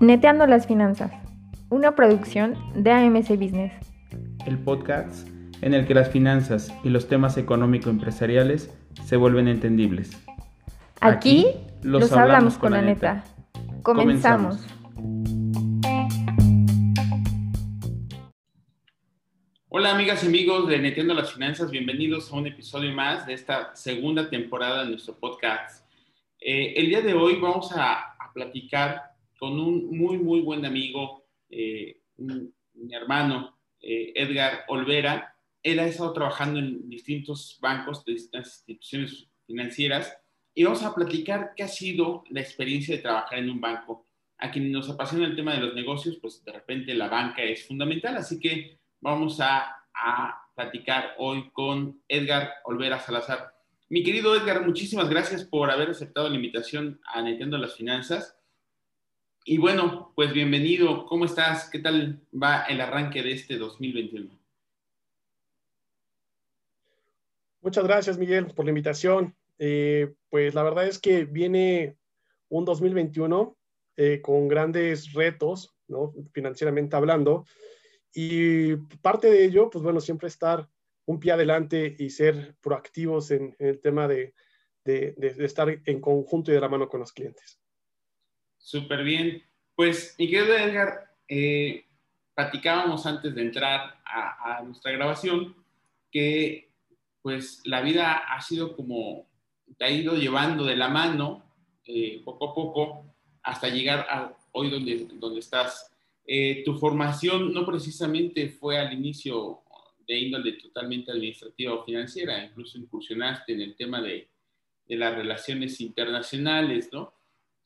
Neteando las finanzas, una producción de AMC Business. El podcast en el que las finanzas y los temas económico-empresariales se vuelven entendibles. Aquí, los, hablamos, con la neta. Comenzamos. Hola amigas y amigos de Neteando las Finanzas, bienvenidos a un episodio más de esta segunda temporada de nuestro podcast. Eh, el día de hoy vamos a, platicar con un muy, muy buen amigo, eh, mi hermano, eh, Edgar Olvera. Él ha estado trabajando en distintos bancos, de distintas instituciones financieras, y vamos a platicar qué ha sido la experiencia de trabajar en un banco. A quienes nos apasiona el tema de los negocios, pues de repente la banca es fundamental, así que vamos a, platicar hoy con Edgar Olvera Salazar. Mi querido Edgar, muchísimas gracias por haber aceptado la invitación a Nintendo las Finanzas. Y bueno, pues bienvenido. ¿Cómo estás? ¿Qué tal va el arranque de este 2021? Muchas gracias, Miguel, por la invitación. Eh, pues la verdad es que viene un 2021 eh, con grandes retos, ¿no? financieramente hablando. Y parte de ello, pues bueno, siempre estar un pie adelante y ser proactivos en, el tema de, de, estar en conjunto y de la mano con los clientes. Súper bien. Pues, mi querido Edgar, eh, platicábamos antes de entrar a, nuestra grabación que pues la vida ha sido como, te ha ido llevando de la mano eh, poco a poco hasta llegar a hoy donde, donde estás. Eh, tu formación no precisamente fue al inicio de índole totalmente administrativa o financiera, incluso incursionaste en el tema de, las relaciones internacionales, ¿no?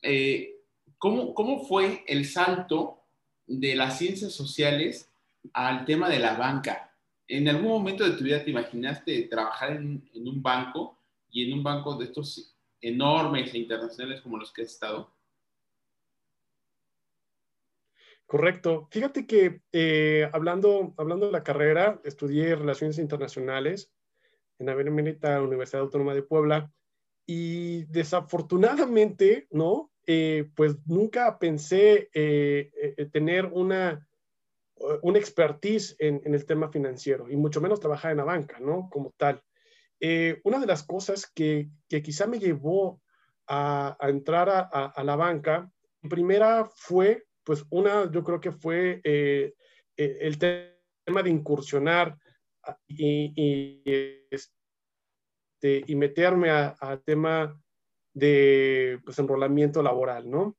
Eh, ¿cómo, ¿Cómo fue el salto de las ciencias sociales al tema de la banca? ¿En algún momento de tu vida te imaginaste trabajar en, en un banco y en un banco de estos enormes e internacionales como los que has estado? Correcto. Fíjate que eh, hablando, hablando de la carrera, estudié Relaciones Internacionales en la Benemérita Universidad Autónoma de Puebla y desafortunadamente, ¿no? Eh, pues nunca pensé eh, tener una, una expertise en, el tema financiero y mucho menos trabajar en la banca, ¿no? Como tal. una de las cosas que, que quizá me llevó a, entrar a la banca, primera fue pues una, yo creo que fue eh, eh, el tema de incursionar y, este, y meterme al tema de pues, enrolamiento laboral, ¿no?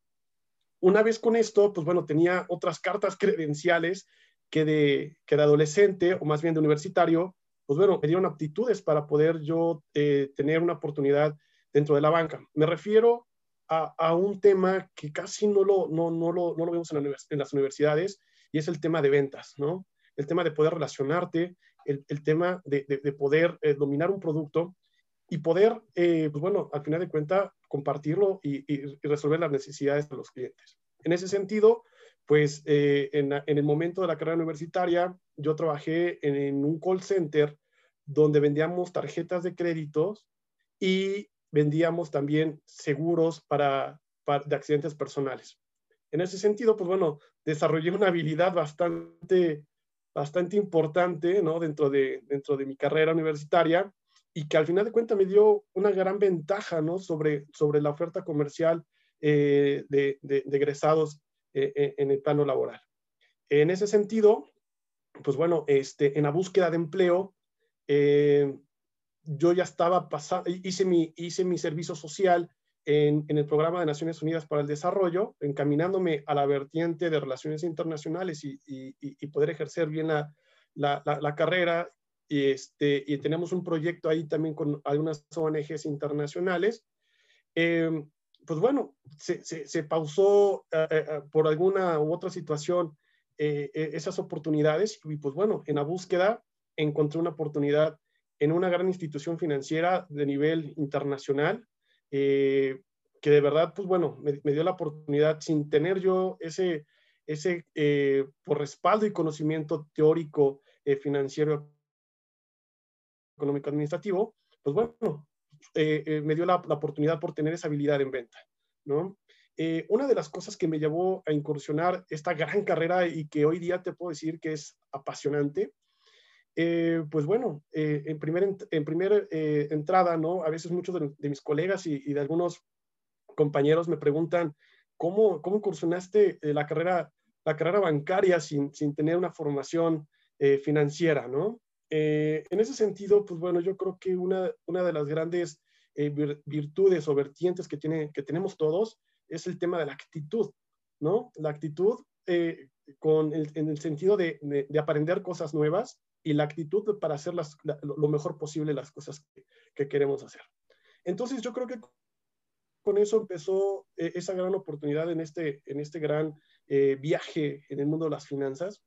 Una vez con esto, pues bueno, tenía otras cartas credenciales que de, que de adolescente o más bien de universitario, pues bueno, me dieron aptitudes para poder yo eh, tener una oportunidad dentro de la banca. Me refiero a, un tema que casi no lo, no, no lo, no lo vemos en, las universidades y es el tema de ventas, ¿no? El tema de poder relacionarte, el, el tema de, de, poder eh, dominar un producto y poder, eh, pues bueno, al final de cuentas, compartirlo y, y, resolver las necesidades de los clientes. En ese sentido, pues eh, en, en, el momento de la carrera universitaria, yo trabajé en, en un call center donde vendíamos tarjetas de créditos y vendíamos también seguros para, de accidentes personales. En ese sentido, pues bueno, desarrollé una habilidad bastante, bastante importante ¿no? dentro, de, dentro de mi carrera universitaria y que al final de cuentas me dio una gran ventaja ¿no? sobre, sobre la oferta comercial eh, de, de, egresados eh, eh, en el plano laboral. En ese sentido, pues bueno, este, en la búsqueda de empleo, yo ya estaba pasando, hice mi, hice mi servicio social en, en, el programa de Naciones Unidas para el Desarrollo, encaminándome a la vertiente de relaciones internacionales y, y, poder ejercer bien la, la, carrera. Y, este, y tenemos un proyecto ahí también con algunas ONGs internacionales. Eh, pues bueno, se, se, pausó eh, eh, por alguna u otra situación esas oportunidades y pues bueno, en la búsqueda encontré una oportunidad en una gran institución financiera de nivel internacional, eh, que de verdad, pues bueno, me, dio la oportunidad sin tener yo ese, ese eh, por respaldo y conocimiento teórico, eh, financiero, económico, administrativo, pues bueno, me dio la, la, oportunidad por tener esa habilidad en venta, ¿no? una de las cosas que me llevó a incursionar esta gran carrera y que hoy día te puedo decir que es apasionante, pues bueno, en primera en primer, entrada, ¿no? A veces muchos de, mis colegas y, de algunos compañeros me preguntan, ¿cómo, cómo incursionaste la carrera la carrera bancaria sin, sin tener una formación eh, financiera, ¿no? Eh, en ese sentido, pues bueno, yo creo que una, una de las grandes eh, virtudes o vertientes que, tiene, que tenemos todos es el tema de la actitud, ¿no? La actitud con en el sentido de, de, aprender cosas nuevas y la actitud para hacer las, lo mejor posible las cosas que, que, queremos hacer. Entonces, yo creo que con eso empezó esa gran oportunidad en este, en este gran eh, viaje en el mundo de las finanzas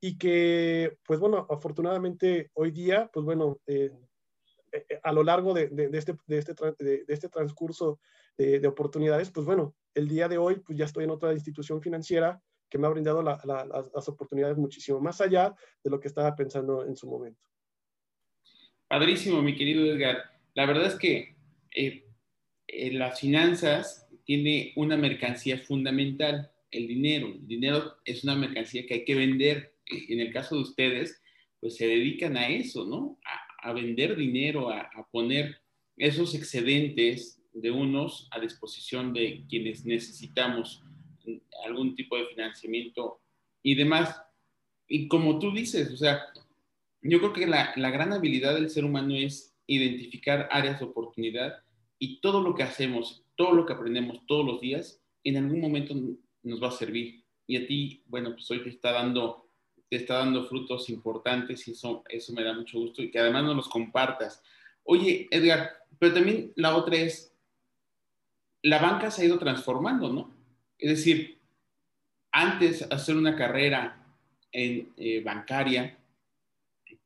y que, pues bueno, afortunadamente hoy día, pues bueno, eh, eh, a lo largo de, de, este, de, este, de, este transcurso de, oportunidades, pues bueno, el día de hoy, pues ya estoy en otra institución financiera que me ha brindado las, las oportunidades muchísimo más allá de lo que estaba pensando en su momento. Padrísimo, mi querido Edgar. La verdad es que las finanzas tiene una mercancía fundamental el dinero. El dinero es una mercancía que hay que vender. En el caso de ustedes, pues se dedican a eso, ¿no? A, vender dinero, a, poner esos excedentes de unos a disposición de quienes necesitamos algún tipo de financiamiento y demás. Y como tú dices, o sea, yo creo que la, la gran habilidad del ser humano es identificar áreas de oportunidad y todo lo que hacemos, todo lo que aprendemos todos los días, en algún momento nos va a servir. Y a ti, bueno, pues hoy te está dando, te está dando frutos importantes y eso, eso me da mucho gusto y que además nos los compartas. Oye, Edgar, pero también la otra es, la banca se ha ido transformando, ¿no? Es decir, antes hacer una carrera en eh, bancaria,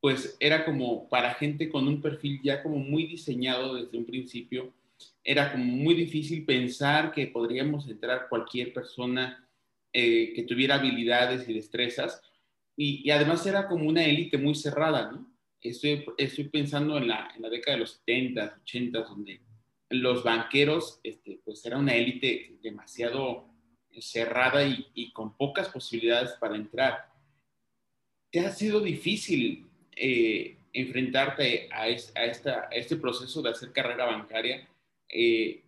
pues era como para gente con un perfil ya como muy diseñado desde un principio era como muy difícil pensar que podríamos entrar cualquier persona eh, que tuviera habilidades y destrezas. Y, además era como una élite muy cerrada, ¿no? Estoy, estoy pensando en la, en la, década de los 70, 80, donde los banqueros, este, pues era una élite demasiado cerrada y, y, con pocas posibilidades para entrar. ¿Te ha sido difícil eh, enfrentarte a, a, esta, a, este proceso de hacer carrera bancaria? Eh,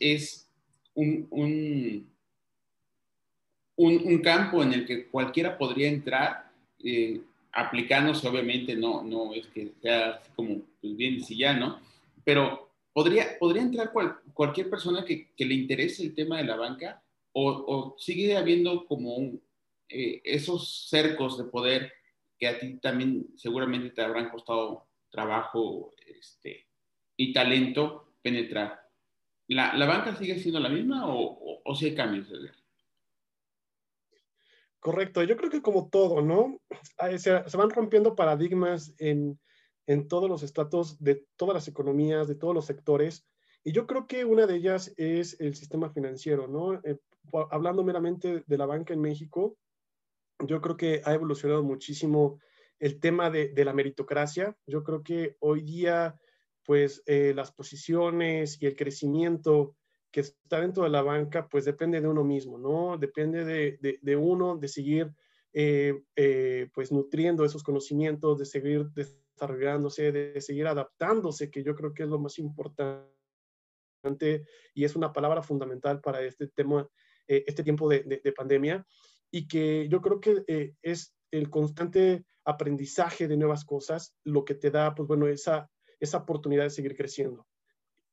es un, un, un, campo en el que cualquiera podría entrar, eh, aplicándose, obviamente, no, no es que sea así como pues bien y ya, ¿no? Pero podría, podría entrar cualquier persona que, que, le interese el tema de la banca o, o sigue habiendo como eh, esos cercos de poder que a ti también seguramente te habrán costado trabajo este, y talento penetrar. ¿La, la banca sigue siendo la misma o, o, si hay cambios? Correcto, yo creo que como todo, ¿no? Se, van rompiendo paradigmas en, en todos los estratos de todas las economías, de todos los sectores. Y yo creo que una de ellas es el sistema financiero, ¿no? Eh, hablando meramente de la banca en México, yo creo que ha evolucionado muchísimo el tema de, de la meritocracia. Yo creo que hoy día pues eh, las posiciones y el crecimiento que está dentro de la banca, pues depende de uno mismo, ¿no? Depende de, de, uno, de seguir eh, eh, pues nutriendo esos conocimientos, de seguir desarrollándose, de seguir adaptándose, que yo creo que es lo más importante y es una palabra fundamental para este tema, este tiempo de, de, pandemia y que yo creo que es el constante aprendizaje de nuevas cosas lo que te da, pues bueno, esa esa oportunidad de seguir creciendo.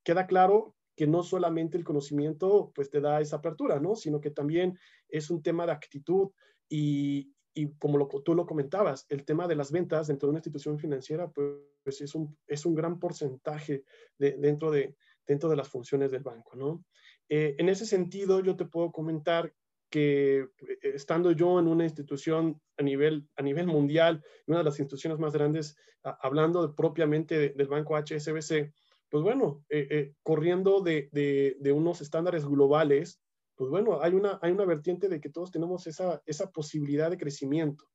Queda claro que no solamente el conocimiento pues te da esa apertura, ¿no? Sino que también es un tema de actitud y, y como lo, tú lo comentabas, el tema de las ventas dentro de una institución financiera pues es un, es un gran porcentaje de, dentro, de, dentro de las funciones del banco, ¿no? Eh, en ese sentido, yo te puedo comentar que eh, estando yo en una institución a nivel, a nivel mundial, una de las instituciones más grandes, hablando propiamente del banco HSBC, pues bueno, eh, eh, corriendo de, de, unos estándares globales, pues bueno, hay una, hay una vertiente de que todos tenemos esa, esa posibilidad de crecimiento.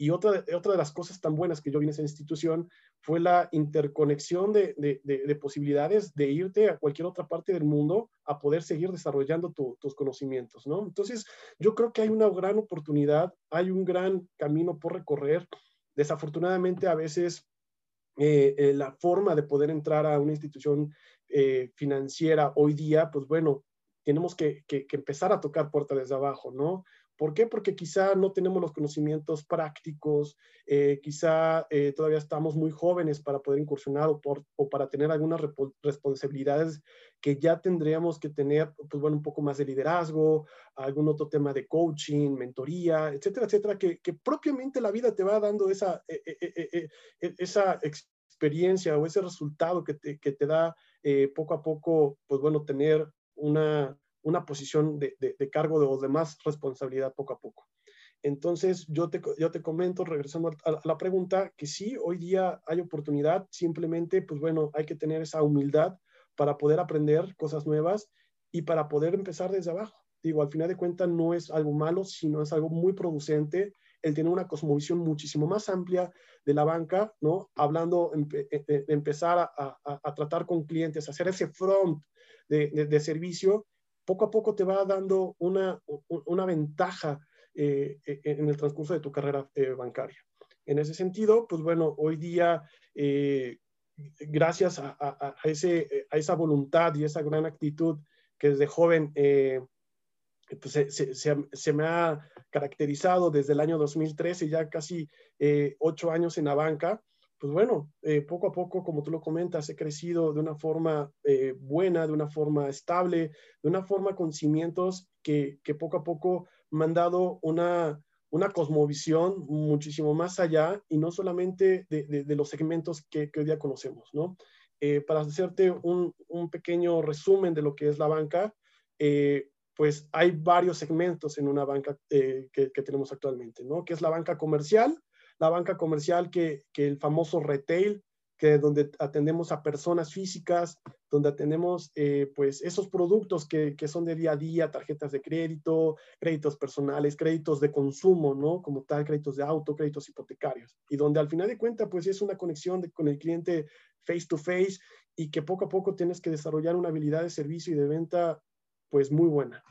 Y otra, otra de las cosas tan buenas que yo vi en esa institución fue la interconexión de, de, posibilidades de irte a cualquier otra parte del mundo a poder seguir desarrollando tus conocimientos, ¿no? Entonces, yo creo que hay una gran oportunidad, hay un gran camino por recorrer. Desafortunadamente, a veces eh, eh, la forma de poder entrar a una institución eh, financiera hoy día, pues bueno, tenemos que, empezar a tocar puertas desde abajo, ¿no? ¿Por qué? Porque quizá no tenemos los conocimientos prácticos, eh, quizá eh, todavía estamos muy jóvenes para poder incursionar o, por, o para tener algunas responsabilidades que ya tendríamos que tener, pues bueno, un poco más de liderazgo, algún otro tema de coaching, mentoría, etcétera, etcétera, que, que propiamente la vida te va dando esa, eh, esa experiencia o ese resultado que te, que te da poco a poco, pues bueno, tener una una posición de, de, cargo de, o de más responsabilidad poco a poco. Entonces, yo te, yo te comento, regresando a, la pregunta, que sí, hoy día hay oportunidad, simplemente, pues bueno, hay que tener esa humildad para poder aprender cosas nuevas y para poder empezar desde abajo. Digo, al final de cuentas no es algo malo, sino es algo muy producente el tener una cosmovisión muchísimo más amplia de la banca, ¿no? Hablando, de empezar a, a, tratar con clientes, hacer ese front de, de servicio poco a poco te va dando una, una ventaja eh, e, en el transcurso de tu carrera eh, bancaria. En ese sentido, pues bueno, hoy día, eh, gracias a, ese, a esa voluntad y esa gran actitud que desde joven pues se, se, me ha caracterizado desde el año 2013, ya casi ocho años en la banca, pues bueno, eh, poco a poco, como tú lo comentas, he crecido de una forma eh, buena, de una forma estable, de una forma con cimientos que, que poco a poco me han dado una, una cosmovisión muchísimo más allá y no solamente de, de, los segmentos que, que, hoy día conocemos, ¿no? Eh, para hacerte un, un, pequeño resumen de lo que es la banca, pues hay varios segmentos en una banca que, tenemos actualmente, ¿no? Que es la banca comercial, la banca comercial que, que el famoso retail, que donde atendemos a personas físicas, donde atendemos eh, pues esos productos que, que, son de día a día, tarjetas de crédito, créditos personales, créditos de consumo, ¿no? Como tal, créditos de auto, créditos hipotecarios. Y donde al final de cuentas pues es una conexión con el cliente face to face y que poco a poco tienes que desarrollar una habilidad de servicio y de venta pues muy buena.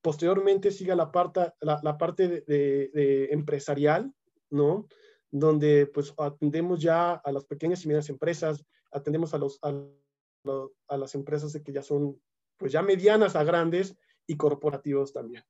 Posteriormente sigue la parte, la, la parte de, de empresarial, ¿no? Donde pues atendemos ya a las pequeñas y medianas empresas, atendemos a, los, a, las empresas que ya son pues ya medianas a grandes y corporativos también,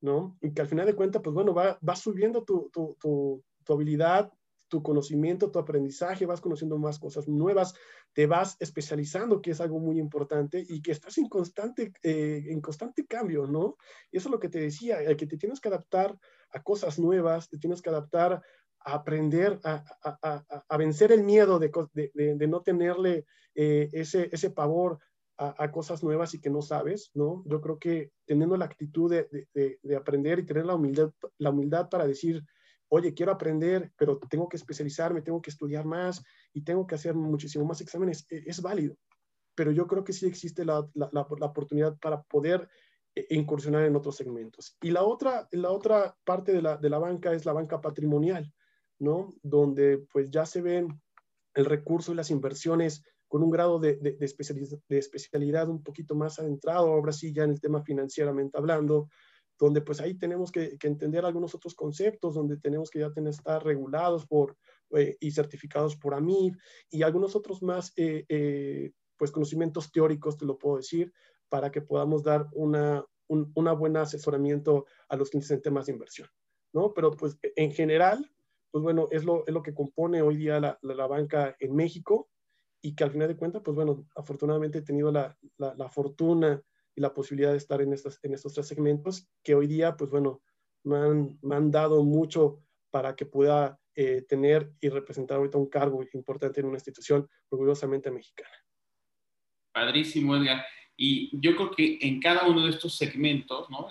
¿no? Y que al final de cuentas, pues bueno, va, va subiendo tu, tu, tu, tu habilidad, tu conocimiento, tu aprendizaje, vas conociendo más cosas nuevas, te vas especializando, que es algo muy importante, y que estás en constante, eh, en constante cambio, ¿no? Y eso es lo que te decía, el que te tienes que adaptar a cosas nuevas, te tienes que adaptar a aprender a, a, a vencer el miedo de, de, no tenerle eh, ese, ese pavor a, cosas nuevas y que no sabes, ¿no? Yo creo que teniendo la actitud de, de, aprender y tener la humildad, la humildad para decir, oye, quiero aprender, pero tengo que especializarme, tengo que estudiar más y tengo que hacer muchísimo más exámenes, e, es, válido. Pero yo creo que sí existe la, la, oportunidad para poder incursionar en otros segmentos. Y la otra, la otra parte de la, de la banca es la banca patrimonial, ¿no? Donde pues ya se ven el recurso y las inversiones con un grado de, de, de, especialidad, de especialidad un poquito más adentrado, ahora sí ya en el tema financieramente hablando, donde pues ahí tenemos que, que entender algunos otros conceptos, donde tenemos que ya tener, estar regulados por, eh, y certificados por AMIF y algunos otros más, eh, eh, pues conocimientos teóricos, te lo puedo decir, para que podamos dar una, un una buen asesoramiento a los clientes en temas de inversión, ¿no? Pero pues en general, pues bueno, es lo, es lo que compone hoy día la, la, banca en México y que al final de cuentas, pues bueno, afortunadamente he tenido la, la, fortuna y la posibilidad de estar en, estas, en estos tres segmentos que hoy día, pues bueno, me han, me han dado mucho para que pueda eh, tener y representar ahorita un cargo importante en una institución orgullosamente mexicana. Padrísimo, Edgar. Y yo creo que en cada uno de estos segmentos, ¿no?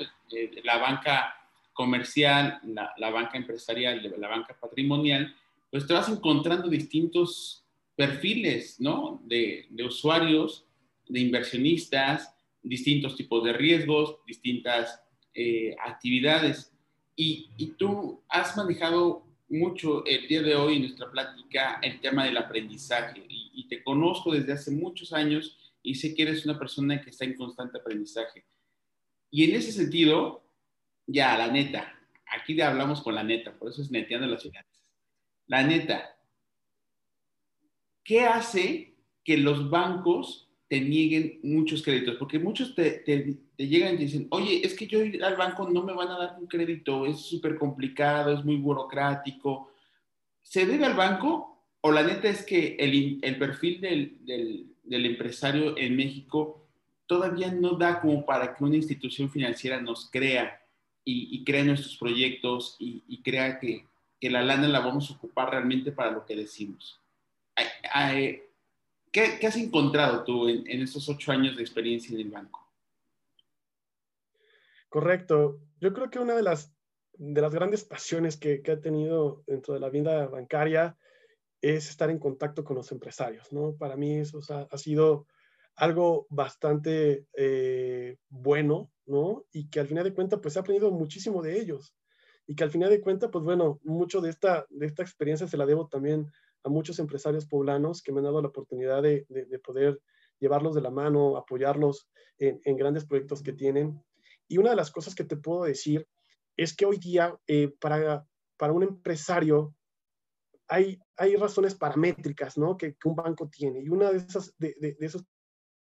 la banca comercial, la, la, banca empresarial, la banca patrimonial, pues te vas encontrando distintos perfiles, ¿no? De, de usuarios, de inversionistas, distintos tipos de riesgos, distintas eh, actividades. Y, y, tú has manejado mucho el día de hoy en nuestra plática el tema del aprendizaje y, y te conozco desde hace muchos años y sé que eres una persona que está en constante aprendizaje. Y en ese sentido, ya, la neta, aquí le hablamos con la neta, por eso es neteando las finanzas. La neta, ¿qué hace que los bancos te nieguen muchos créditos? Porque muchos te, llegan y dicen, oye, es que yo ir al banco no me van a dar un crédito, es súper complicado, es muy burocrático. ¿Se debe al banco o la neta es que el, perfil del, del empresario en México todavía no da como para que una institución financiera nos crea y, crea nuestros proyectos y, crea que, la lana la vamos a ocupar realmente para lo que decimos. ¿Qué, has encontrado tú en, estos ocho años de experiencia en el banco? Correcto. Yo creo que una de las, de las grandes pasiones que, que he tenido dentro de la vida bancaria es estar en contacto con los empresarios, ¿no? Para mí eso ha sido algo bastante eh, bueno, ¿no? Y que al final de cuentas, pues he aprendido muchísimo de ellos. Y que al final de cuentas, pues bueno, mucho de esta, de esta experiencia se la debo también a muchos empresarios poblanos que me han dado la oportunidad de, de, poder llevarlos de la mano, apoyarlos en, grandes proyectos que tienen. Y una de las cosas que te puedo decir es que hoy día eh, para, para un empresario hay, hay razones paramétricas ¿no? que, un banco tiene. Y una de, esas, de, esos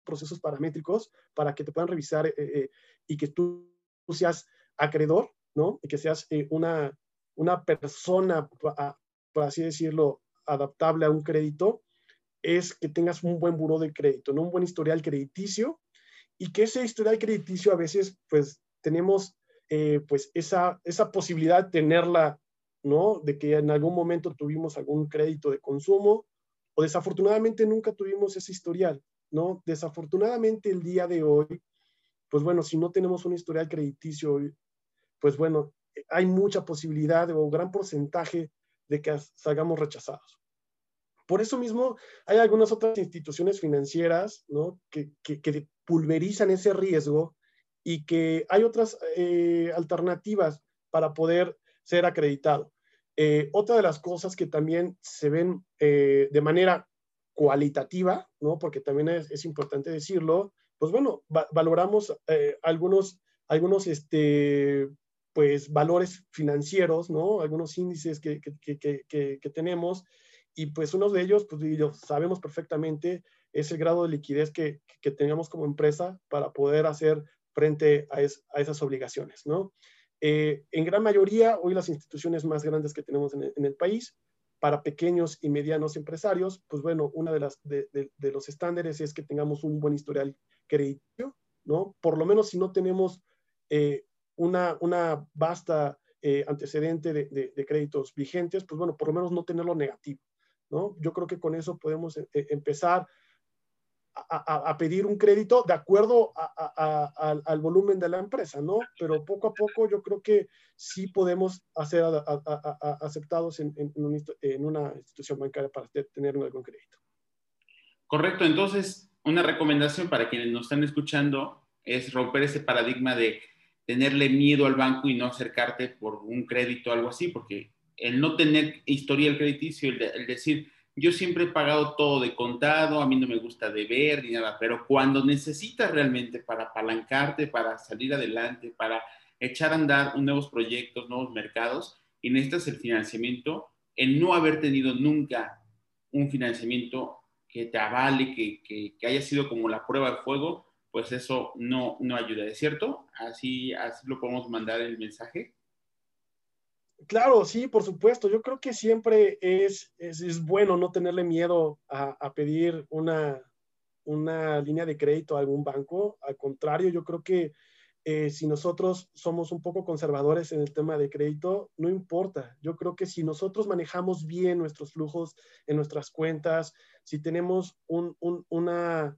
procesos paramétricos para que te puedan revisar eh, eh, y que tú, seas acreedor, ¿no? Y que seas eh, una, una persona, por así decirlo, adaptable a un crédito, es que tengas un buen buro de crédito, ¿no? Un buen historial crediticio y que ese historial crediticio a veces, pues, tenemos, pues, esa, esa posibilidad de tenerla, ¿no? De que en algún momento tuvimos algún crédito de consumo o desafortunadamente nunca tuvimos ese historial. ¿no? Desafortunadamente el día de hoy, pues bueno, si no tenemos un historial crediticio, pues bueno, hay mucha posibilidad o gran porcentaje de que salgamos rechazados. Por eso mismo hay algunas otras instituciones financieras, ¿no? Que, que, pulverizan ese riesgo y que hay otras eh, alternativas para poder ser acreditado. Eh, otra de las cosas que también se ven eh, de manera cualitativa, ¿no? Porque también es, importante decirlo, pues bueno, valoramos eh, algunos, algunos, este, pues, valores financieros, ¿no? Algunos índices que, que, tenemos y pues uno de ellos, pues sabemos perfectamente, es el grado de liquidez que, tengamos como empresa para poder hacer frente a, esas obligaciones, ¿no? Eh, en gran mayoría, hoy las instituciones más grandes que tenemos en en el país para pequeños y medianos empresarios, pues bueno, uno de, las, de, los estándares es que tengamos un buen historial crediticio, ¿no? Por lo menos si no tenemos eh, una, una vasta eh, antecedente de, créditos vigentes, pues bueno, por lo menos no tenerlo negativo, ¿no? Yo creo que con eso podemos eh, empezar a, pedir un crédito de acuerdo al volumen de la empresa, ¿no? Pero poco a poco yo creo que sí podemos ser aceptados en, una institución bancaria para tener algún crédito. Correcto, entonces una recomendación para quienes nos están escuchando es romper ese paradigma de tenerle miedo al banco y no acercarte por un crédito o algo así, porque el no tener historial crediticio, el decir, yo siempre he pagado todo de contado, a mí no me gusta deber ni nada, pero cuando necesitas realmente para apalancarte, para salir adelante, para echar a andar nuevos proyectos, nuevos mercados, y necesitas el financiamiento, el no haber tenido nunca un financiamiento que te avale, que, que, haya sido como la prueba de fuego, pues eso no, no ayuda, ¿es cierto? Así, así lo podemos mandar el mensaje. Claro, sí, por supuesto. Yo creo que siempre es, es, bueno no tenerle miedo a, pedir una, una, línea de crédito a algún banco. Al contrario, yo creo que eh, si nosotros somos un poco conservadores en el tema de crédito, no importa. Yo creo que si nosotros manejamos bien nuestros flujos en nuestras cuentas, si tenemos un, una,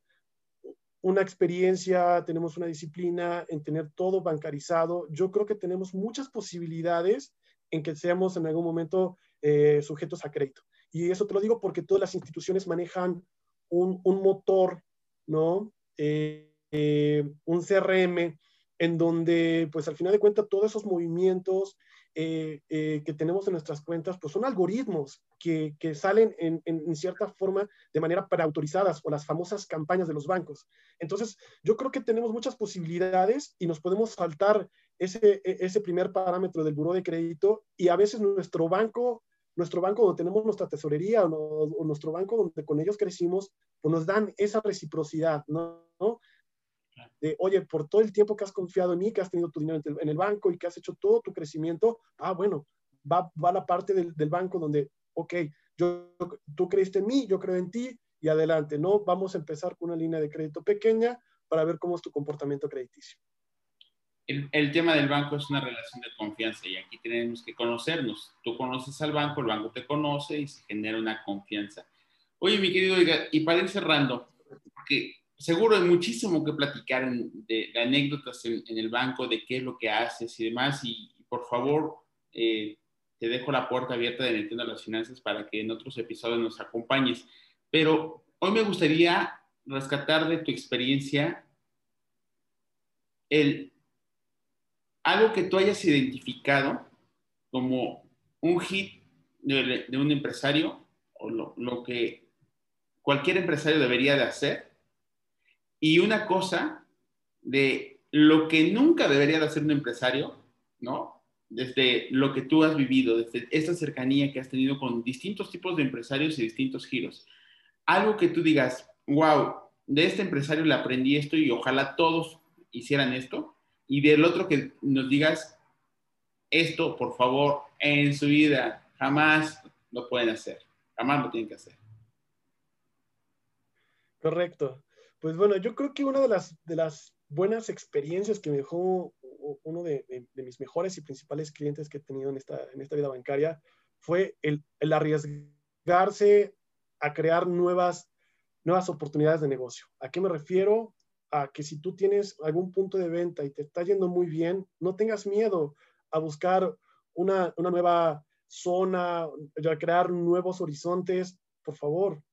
una experiencia, tenemos una disciplina en tener todo bancarizado, yo creo que tenemos muchas posibilidades en que seamos en algún momento eh, sujetos a crédito. Y eso te lo digo porque todas las instituciones manejan un, un motor, ¿no? Eh, eh, un CRM en donde, pues al final de cuentas, todos esos movimientos eh, eh, que tenemos en nuestras cuentas, pues son algoritmos que, que salen en, en, cierta forma de manera preautorizadas o las famosas campañas de los bancos. Entonces, yo creo que tenemos muchas posibilidades y nos podemos saltar ese, e, ese primer parámetro del buró de crédito y a veces nuestro banco nuestro banco donde tenemos nuestra tesorería o, nuestro banco donde con ellos crecimos, pues nos dan esa reciprocidad, ¿no? de, oye, por todo el tiempo que has confiado en mí, que has tenido tu dinero en el banco y que has hecho todo tu crecimiento, ah, bueno, va, va la parte del, del, banco donde, ok, tú creíste en mí, yo creo en ti y adelante, ¿no? Vamos a empezar con una línea de crédito pequeña para ver cómo es tu comportamiento crediticio. El, el, tema del banco es una relación de confianza y aquí tenemos que conocernos. Tú conoces al banco, el banco te conoce y se genera una confianza. Oye, mi querido y para ir cerrando, porque seguro hay muchísimo que platicar de, anécdotas en, el banco, de qué es lo que haces y demás. Y, por favor, eh, te dejo la puerta abierta de Nintendo las Finanzas para que en otros episodios nos acompañes. Pero hoy me gustaría rescatar de tu experiencia el, algo que tú hayas identificado como un hit de, un empresario o lo, lo que cualquier empresario debería de hacer y una cosa de lo que nunca debería de hacer un empresario, ¿no? Desde lo que tú has vivido, desde esta cercanía que has tenido con distintos tipos de empresarios y distintos giros. Algo que tú digas, wow, de este empresario le aprendí esto y ojalá todos hicieran esto. Y del otro que nos digas, esto, por favor, en su vida jamás lo pueden hacer, jamás lo tienen que hacer. Correcto. Pues bueno, yo creo que una de las, de las buenas experiencias que me dejó uno de, de, mis mejores y principales clientes que he tenido en esta, en esta vida bancaria fue el, el arriesgarse a crear nuevas, nuevas oportunidades de negocio. ¿A qué me refiero? A que si tú tienes algún punto de venta y te está yendo muy bien, no tengas miedo a buscar una, una nueva zona, a crear nuevos horizontes. Por favor,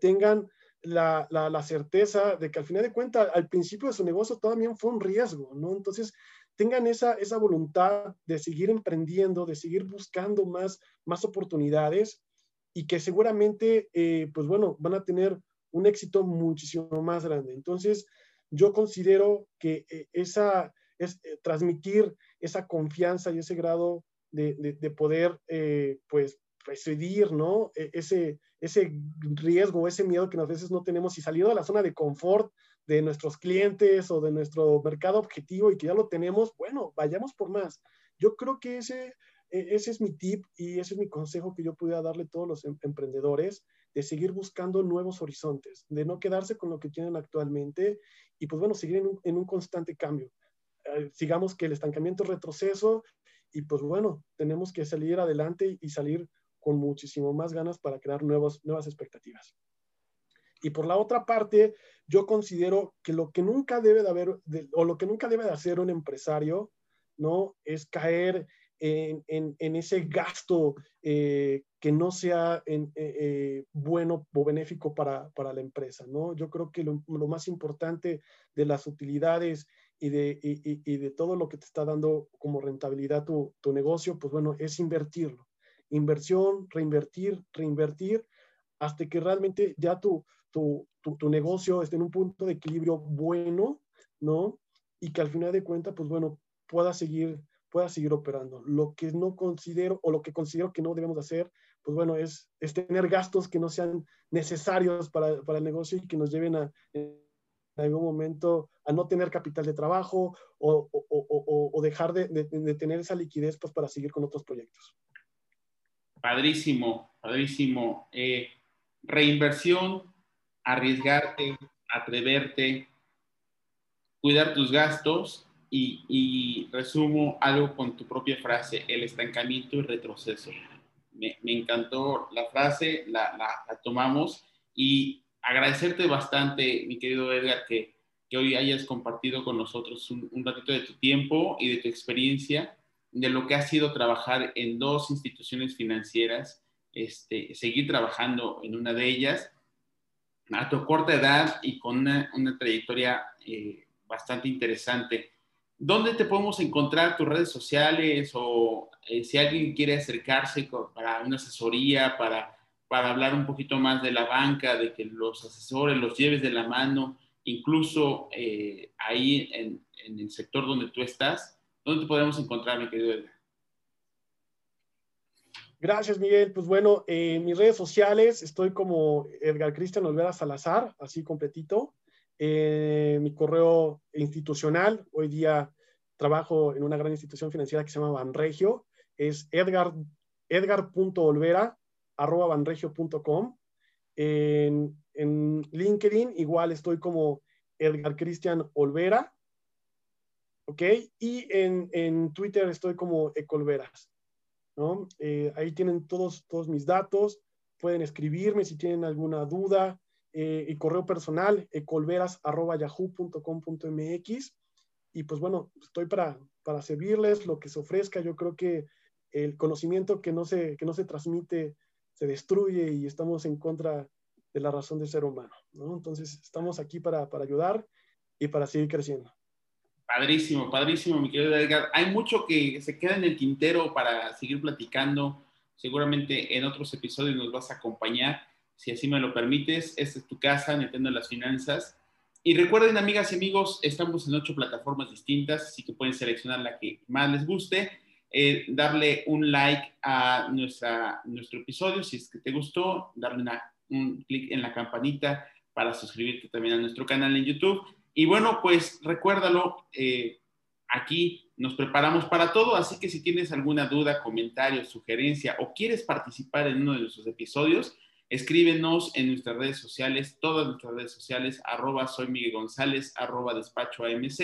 tengan la, la, certeza de que al final de cuentas, al principio de su negocio también fue un riesgo, ¿no? Entonces, tengan esa, esa voluntad de seguir emprendiendo, de seguir buscando más, más oportunidades y que seguramente, eh, pues bueno, van a tener un éxito muchísimo más grande. Entonces, yo considero que eh, esa, es eh, transmitir esa confianza y ese grado de, de, de poder, pues, presidir, ¿no? E, ese, ese riesgo, ese miedo que a veces no tenemos y salir de la zona de confort de nuestros clientes o de nuestro mercado objetivo y que ya lo tenemos, bueno, vayamos por más. Yo creo que ese, e, ese es mi tip y ese es mi consejo que yo pudiera darle a todos los em, emprendedores, de seguir buscando nuevos horizontes, de no quedarse con lo que tienen actualmente y pues bueno, seguir en un, en un constante cambio. Eh, sigamos que el estancamiento es retroceso y pues bueno, tenemos que salir adelante y salir con muchísimo más ganas para crear nuevos, nuevas expectativas. Y por la otra parte, yo considero que lo que nunca debe de haber, o lo que nunca debe de hacer un empresario, ¿no? Es caer en, ese gasto eh, que no sea eh, eh, bueno o benéfico para, para, la empresa, ¿no? Yo creo que lo, más importante de las utilidades y de, y, de, todo lo que te está dando como rentabilidad tu, tu negocio, pues bueno, es invertirlo inversión, reinvertir, reinvertir, hasta que realmente ya tu, tu, tu, negocio esté en un punto de equilibrio bueno, ¿no? Y que al final de cuentas, pues bueno, pueda seguir, pueda seguir operando. Lo que no considero o lo que considero que no debemos hacer, pues bueno, es, es tener gastos que no sean necesarios para, para el negocio y que nos lleven a en algún momento a no tener capital de trabajo o, o, o, o dejar de, de, tener esa liquidez pues, para seguir con otros proyectos. Padrísimo, padrísimo. Eh, reinversión, arriesgarte, atreverte, cuidar tus gastos y, resumo algo con tu propia frase, el estancamiento y retroceso. Me, encantó la frase, la, tomamos y agradecerte bastante, mi querido Edgar, que, hoy hayas compartido con nosotros un, un ratito de tu tiempo y de tu experiencia de lo que ha sido trabajar en dos instituciones financieras, este, seguir trabajando en una de ellas a tu corta edad y con una, trayectoria eh, bastante interesante. ¿Dónde te podemos encontrar tus redes sociales o eh, si alguien quiere acercarse para una asesoría, para, para hablar un poquito más de la banca, de que los asesores los lleves de la mano, incluso eh, ahí en, el sector donde tú estás, ¿dónde te podemos encontrar, mi querido Edgar? Gracias, Miguel. Pues bueno, en mis redes sociales estoy como Edgar Cristian Olvera Salazar, así completito. Eh, mi correo institucional, hoy día trabajo en una gran institución financiera que se llama Banregio, es edgar, edgar.olvera arroba banregio.com. En, en LinkedIn igual estoy como Edgar Cristian Olvera, ¿ok? Y en, en Twitter estoy como Ecolveras. ¿no? Eh, ahí tienen todos, todos mis datos, pueden escribirme si tienen alguna duda, eh, correo personal, ecolveras.yahoo.com.mx. Y pues bueno, estoy para, para servirles lo que se ofrezca. Yo creo que el conocimiento que no se, que no se transmite se destruye y estamos en contra de la razón del ser humano. ¿no? Entonces, estamos aquí para, para ayudar y para seguir creciendo. Padrísimo, padrísimo, mi querido Edgar. Hay mucho que se queda en el tintero para seguir platicando. Seguramente en otros episodios nos vas a acompañar, si así me lo permites. Esta es tu casa, Nintendo las Finanzas. Y recuerden, amigas y amigos, estamos en ocho plataformas distintas, así que pueden seleccionar la que más les guste. Eh, darle un like a nuestra, nuestro episodio si es que te gustó, darle un clic en la campanita para suscribirte también a nuestro canal en YouTube y bueno, pues recuérdalo, eh, aquí nos preparamos para todo, así que si tienes alguna duda, comentario, sugerencia o quieres participar en uno de nuestros episodios, escríbenos en nuestras redes sociales, todas nuestras redes sociales, arroba soy Miguel González, arroba despacho AMC,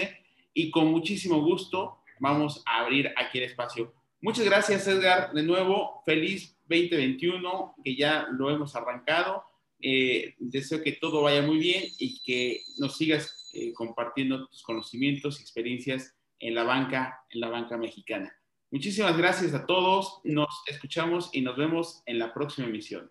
y con muchísimo gusto vamos a abrir aquí el espacio. Muchas gracias, Edgar, de nuevo, feliz 2021, que ya lo hemos arrancado. Eh, deseo que todo vaya muy bien y que nos sigas eh, compartiendo tus conocimientos y experiencias en la banca, en la banca mexicana. Muchísimas gracias a todos. Nos escuchamos y nos vemos en la próxima emisión.